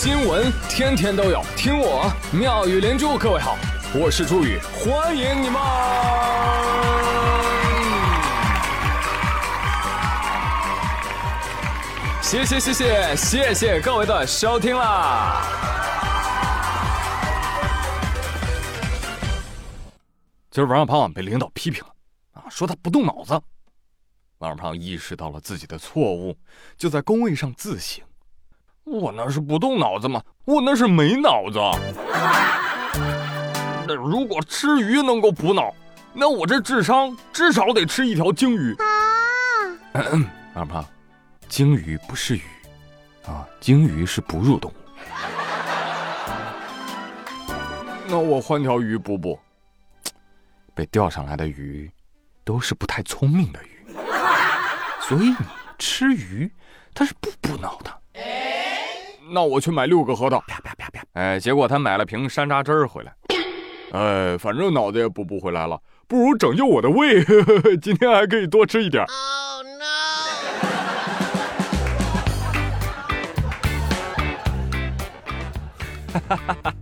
新闻天天都有，听我妙语连珠。各位好，我是朱宇，欢迎你们！谢谢谢谢谢谢各位的收听啦！今儿王小胖被领导批评了啊，说他不动脑子。王小胖意识到了自己的错误，就在工位上自省。我那是不动脑子吗？我那是没脑子。那如果吃鱼能够补脑，那我这智商至少得吃一条鲸鱼。啊，二胖，鲸鱼不是鱼，啊，鲸鱼是哺乳动物。那我换条鱼补补。被钓上来的鱼，都是不太聪明的鱼，所以你吃鱼，它是不补脑的。那我去买六个核桃，啪啪啪啪！哎，结果他买了瓶山楂汁儿回来。哎，反正脑子也补不回来了，不如拯救我的胃，今天还可以多吃一点。Oh no！哈哈哈哈！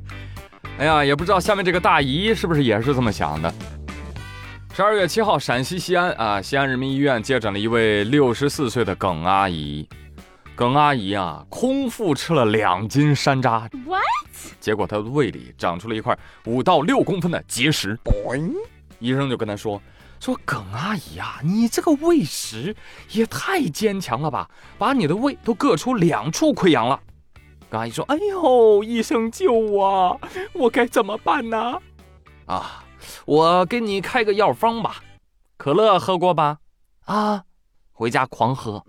哎呀，也不知道下面这个大姨是不是也是这么想的。十二月七号，陕西西安啊，西安人民医院接诊了一位六十四岁的耿阿姨。耿阿姨啊，空腹吃了两斤山楂，what？结果她的胃里长出了一块五到六公分的结石。医生就跟她说：“说耿阿姨啊，你这个胃石也太坚强了吧，把你的胃都硌出两处溃疡了。”耿阿姨说：“哎呦，医生救我，我该怎么办呢？啊，我给你开个药方吧，可乐喝过吧？啊，回家狂喝。”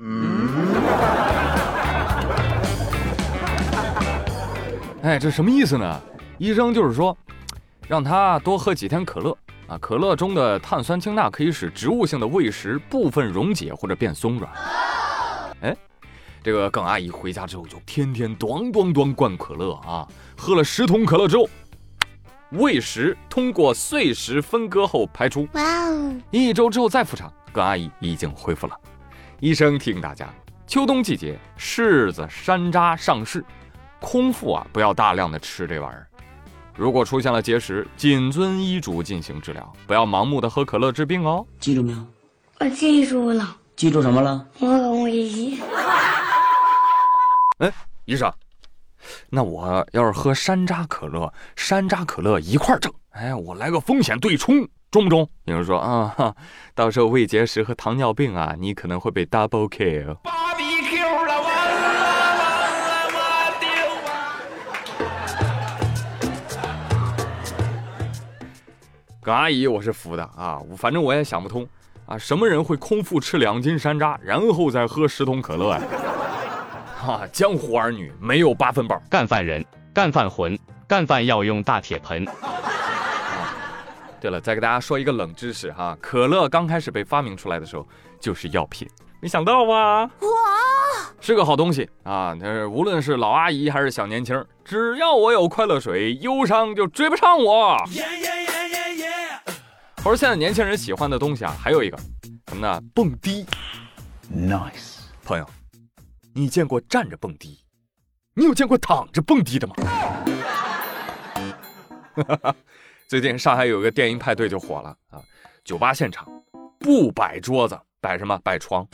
哎，这什么意思呢？医生就是说，让他多喝几天可乐啊。可乐中的碳酸氢钠可以使植物性的胃石部分溶解或者变松软。哎，这个耿阿姨回家之后就天天咣咣咣灌可乐啊，喝了十桶可乐之后，胃石通过碎石分割后排出。哇哦！一周之后再复查，耿阿姨已经恢复了。医生提醒大家，秋冬季节柿子、山楂上市。空腹啊，不要大量的吃这玩意儿。如果出现了结石，谨遵医嘱进行治疗，不要盲目的喝可乐治病哦。记住没有？我记住了。记住什么了？我很危险。哎，医生，那我要是喝山楂可乐，山楂可乐一块整，哎，我来个风险对冲，中不中？有人说啊，到时候胃结石和糖尿病啊，你可能会被 double kill。耿阿姨，我是服的啊！反正我也想不通啊，什么人会空腹吃两斤山楂，然后再喝十桶可乐呀？啊，江湖儿女没有八分饱，干饭人，干饭魂，干饭要用大铁盆。对了，再给大家说一个冷知识哈，可乐刚开始被发明出来的时候就是药品，没想到吧？哇，是个好东西啊！是无论是老阿姨还是小年轻，只要我有快乐水，忧伤就追不上我。我说现在年轻人喜欢的东西啊，还有一个什么呢？蹦迪，nice。朋友，你见过站着蹦迪？你有见过躺着蹦迪的吗？最近上海有个电音派对就火了啊！酒吧现场不摆桌子，摆什么？摆床。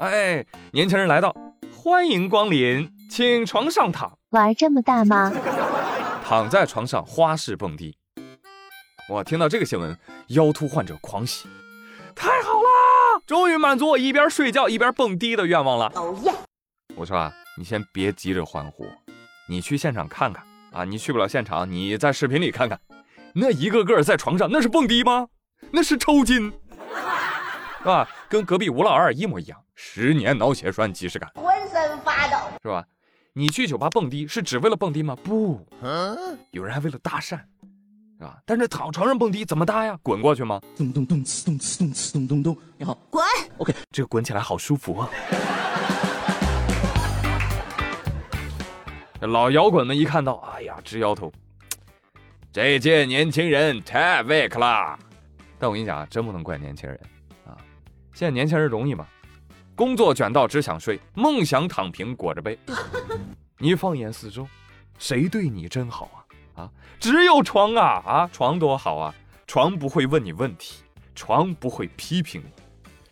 哎，年轻人来到，欢迎光临，请床上躺。玩这么大吗？躺在床上花式蹦迪。我听到这个新闻，腰突患者狂喜，太好了，终于满足我一边睡觉一边蹦迪的愿望了。哦耶！我说啊，你先别急着欢呼，你去现场看看啊，你去不了现场，你在视频里看看，那一个个在床上，那是蹦迪吗？那是抽筋，是吧？跟隔壁吴老二一模一样，十年脑血栓即视感，浑身发抖，是吧？你去酒吧蹦迪是只为了蹦迪吗？不，有人还为了搭讪。啊！但是躺床上蹦迪怎么搭呀？滚过去吗？咚咚咚呲咚呲咚呲咚咚咚！你好，滚。OK，这个滚起来好舒服啊！这老摇滚们一看到，哎呀，直摇头。这届年轻人太 weak 了。但我跟你讲啊，真不能怪年轻人啊！现在年轻人容易吗？工作卷到只想睡，梦想躺平裹着被。你放眼四周，谁对你真好啊？啊，只有床啊啊，床多好啊！床不会问你问题，床不会批评你，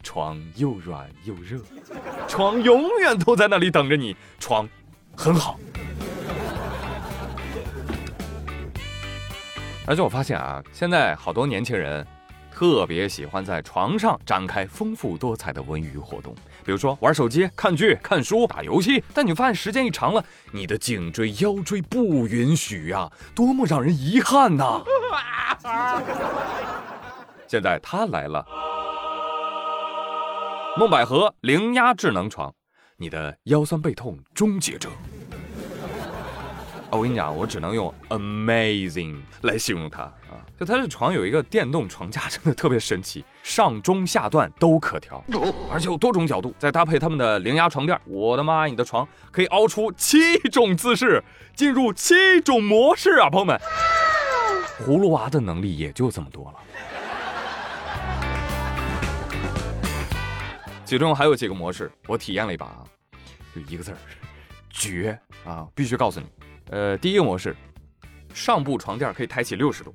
床又软又热，床永远都在那里等着你，床很好。而且我发现啊，现在好多年轻人特别喜欢在床上展开丰富多彩的文娱活动，比如说玩手机、看剧、看书、打游戏。但你发现时间一长了，你的颈椎、腰椎不允许呀，多么让人遗憾呐！现在它来了，梦百合零压智能床，你的腰酸背痛终结者。我跟你讲，我只能用 amazing 来形容它啊！就它这床有一个电动床架，真的特别神奇，上中下段都可调，而且有多种角度，再搭配他们的零压床垫，我的妈，你的床可以凹出七种姿势，进入七种模式啊，朋友们！葫芦娃的能力也就这么多了。其中还有几个模式，我体验了一把啊，就一个字儿，绝啊！必须告诉你。呃，第一个模式，上部床垫可以抬起六十度，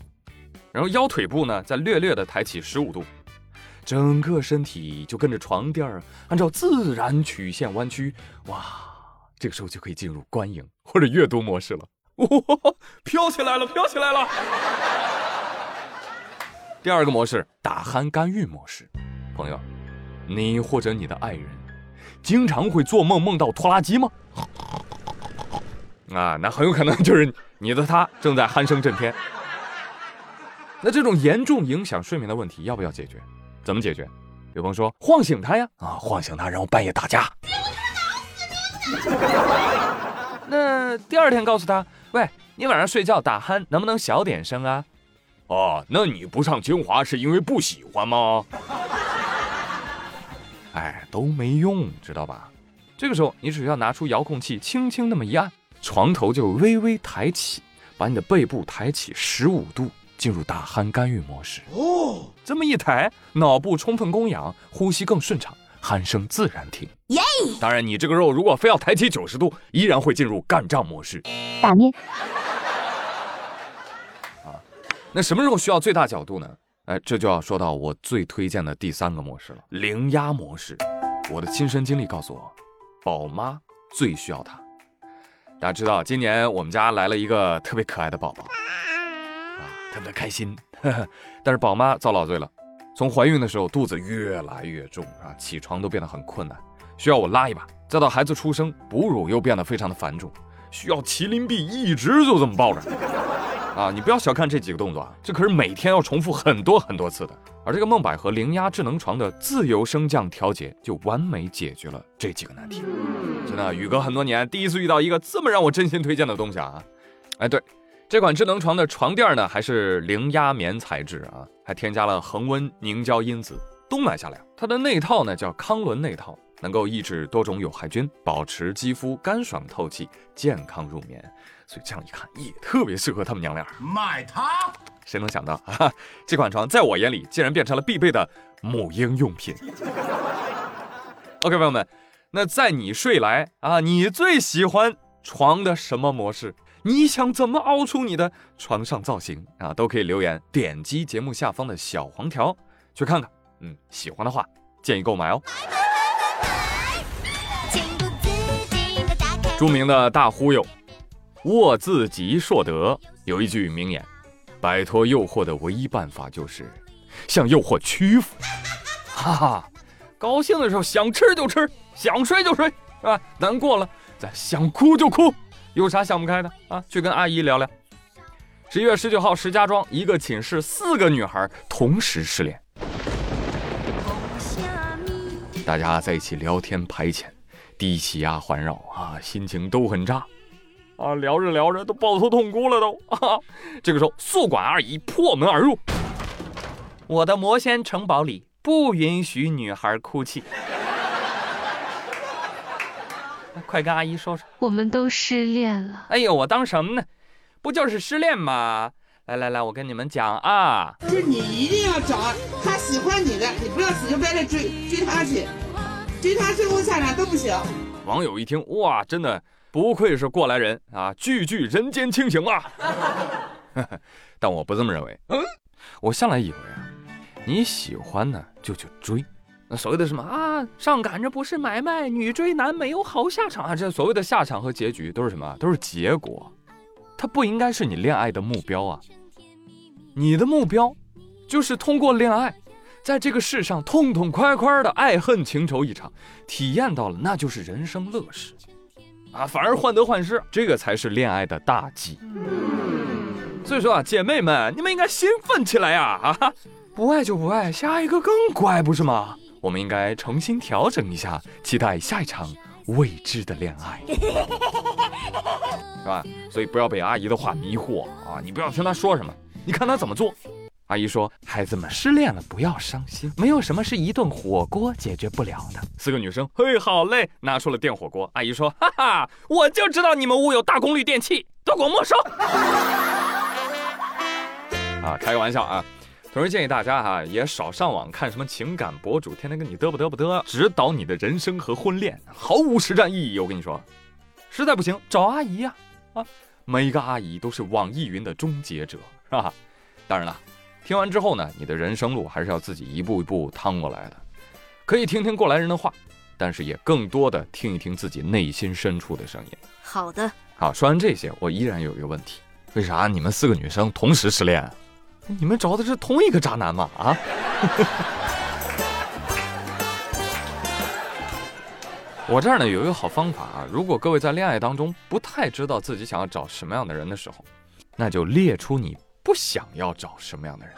然后腰腿部呢再略略的抬起十五度，整个身体就跟着床垫儿按照自然曲线弯曲，哇，这个时候就可以进入观影或者阅读模式了，哇，飘起来了，飘起来了。第二个模式，打鼾干预模式，朋友，你或者你的爱人经常会做梦梦到拖拉机吗？啊，那很有可能就是你的他正在鼾声震天。那这种严重影响睡眠的问题要不要解决？怎么解决？有朋友说晃醒他呀，啊，晃醒他，然后半夜打架。那第二天告诉他，喂，你晚上睡觉打鼾能不能小点声啊？哦，那你不上清华是因为不喜欢吗？哎，都没用，知道吧？这个时候你只需要拿出遥控器，轻轻那么一按。床头就微微抬起，把你的背部抬起十五度，进入打鼾干预模式。哦，这么一抬，脑部充分供氧，呼吸更顺畅，鼾声自然停。耶！当然，你这个肉如果非要抬起九十度，依然会进入干仗模式。打面。啊，那什么时候需要最大角度呢？哎，这就要说到我最推荐的第三个模式了——零压模式。我的亲身经历告诉我，宝妈最需要它。大家知道，今年我们家来了一个特别可爱的宝宝，啊，特别开心。但是宝妈遭老罪了，从怀孕的时候肚子越来越重啊，起床都变得很困难，需要我拉一把。再到孩子出生，哺乳又变得非常的繁重，需要麒麟臂一直就这么抱着。啊，你不要小看这几个动作啊，这可是每天要重复很多很多次的。而这个梦百合零压智能床的自由升降调节，就完美解决了这几个难题。真的，宇哥很多年第一次遇到一个这么让我真心推荐的东西啊！哎，对，这款智能床的床垫呢，还是零压棉材质啊，还添加了恒温凝胶因子，冬暖夏凉。它的内套呢叫康伦内套，能够抑制多种有害菌，保持肌肤干爽透气，健康入眠。所以这样一看，也特别适合他们娘俩。买它！谁能想到啊，这款床在我眼里竟然变成了必备的母婴用品。OK，朋友们，那在你睡来啊，你最喜欢床的什么模式？你想怎么凹出你的床上造型啊？都可以留言，点击节目下方的小黄条去看看。嗯，喜欢的话建议购买哦。著名的大忽悠。沃自己硕德有一句名言：摆脱诱惑的唯一办法就是向诱惑屈服。哈哈，高兴的时候想吃就吃，想睡就睡，是吧？难过了再想哭就哭，有啥想不开的啊？去跟阿姨聊聊。十一月十九号，石家庄一个寝室四个女孩同时失联，大家在一起聊天排遣，低气压环绕啊，心情都很差。啊，聊着聊着都抱头痛哭了都啊！这个时候，宿管阿姨破门而入。我的魔仙城堡里不允许女孩哭泣。快跟阿姨说说，我们都失恋了。哎呦，我当什么呢？不就是失恋吗？来来来，我跟你们讲啊，就你一定要找他喜欢你的，你不要死乞白赖追追他去，追他追后下场都不行。网友一听，哇，真的。不愧是过来人啊，句句人间清醒啊！但我不这么认为。嗯，我向来以为啊，你喜欢呢就去追。那所谓的什么啊，上赶着不是买卖，女追男没有好下场啊，这所谓的下场和结局都是什么？都是结果。它不应该是你恋爱的目标啊！你的目标就是通过恋爱，在这个世上痛痛快快的爱恨情仇一场，体验到了那就是人生乐事啊！反而患得患失，这个才是恋爱的大忌。所以说啊，姐妹们，你们应该兴奋起来呀！啊，不爱就不爱，下一个更乖，不是吗？我们应该重新调整一下，期待下一场。未知的恋爱，是吧？所以不要被阿姨的话迷惑啊！你不要听她说什么，你看她怎么做。阿姨说：“孩子们失恋了不要伤心，没有什么是一顿火锅解决不了的。”四个女生，嘿，好嘞，拿出了电火锅。阿姨说：“哈哈，我就知道你们屋有大功率电器，都给我没收！” 啊，开个玩笑啊。同时建议大家哈，也少上网看什么情感博主，天天跟你嘚不嘚不嘚，指导你的人生和婚恋，毫无实战意义。我跟你说，实在不行找阿姨呀，啊，每个阿姨都是网易云的终结者，是吧？当然了，听完之后呢，你的人生路还是要自己一步一步趟过来的。可以听听过来人的话，但是也更多的听一听自己内心深处的声音。好的，好，说完这些，我依然有一个问题：为啥你们四个女生同时失恋？你们找的是同一个渣男吗？啊！我这儿呢有一个好方法啊，如果各位在恋爱当中不太知道自己想要找什么样的人的时候，那就列出你不想要找什么样的人，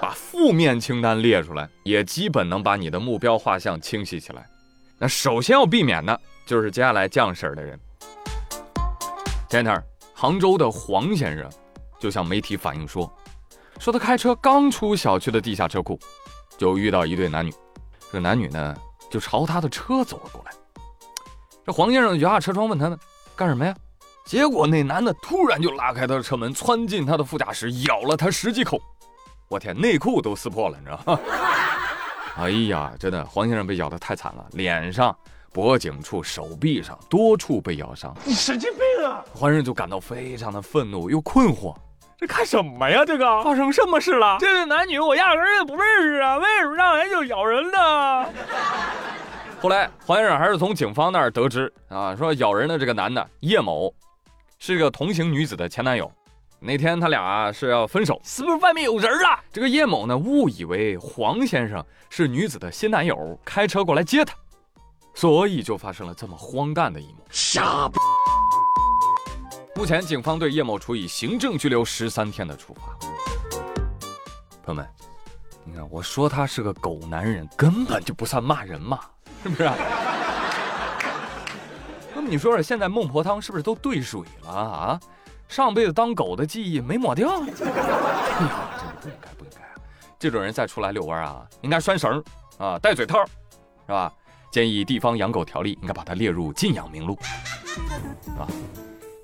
把负面清单列出来，也基本能把你的目标画像清晰起来。那首先要避免的就是接下来降婶的人。前天杭州的黄先生就向媒体反映说。说他开车刚出小区的地下车库，就遇到一对男女。这男女呢，就朝他的车走了过来。这黄先生摇下车窗问他们干什么呀？结果那男的突然就拉开他的车门，窜进他的副驾驶，咬了他十几口。我天，内裤都撕破了，你知道吗？哎呀，真的，黄先生被咬得太惨了，脸上、脖颈处、手臂上多处被咬伤。你神经病啊！黄先生就感到非常的愤怒又困惑。这看什么呀？这个发生什么事了？这对男女我压根儿也不认识啊，为什么让人就咬人呢？后来黄先生还是从警方那儿得知啊，说咬人的这个男的叶某，是个同行女子的前男友。那天他俩是要分手，是不是外面有人了？这个叶某呢，误以为黄先生是女子的新男友，开车过来接她，所以就发生了这么荒诞的一幕。傻。目前，警方对叶某处以行政拘留十三天的处罚。朋友们，你看，我说他是个狗男人，根本就不算骂人嘛，是不是？那么你说说，现在孟婆汤是不是都兑水了啊？上辈子当狗的记忆没抹掉？哎呀，真的不应该，不应该啊！这种人再出来遛弯啊，应该拴绳啊，戴嘴套，是吧？建议地方养狗条例应该把它列入禁养名录，啊。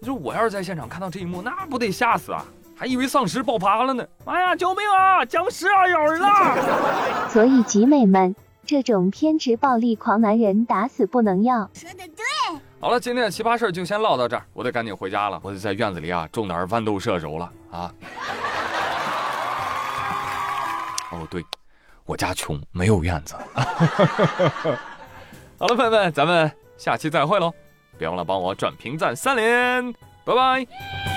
就我要是在现场看到这一幕，那不得吓死啊！还以为丧尸爆发了呢！妈呀，救命啊！僵尸啊，咬人了！所以集美们，这种偏执暴力狂男人打死不能要。说的对。好了，今天的奇葩事儿就先唠到这儿，我得赶紧回家了，我得在院子里啊种点豌豆射手了啊！哦，对，我家穷，没有院子。好了，朋友们，咱们下期再会喽！别忘了帮我转评赞三连，拜拜。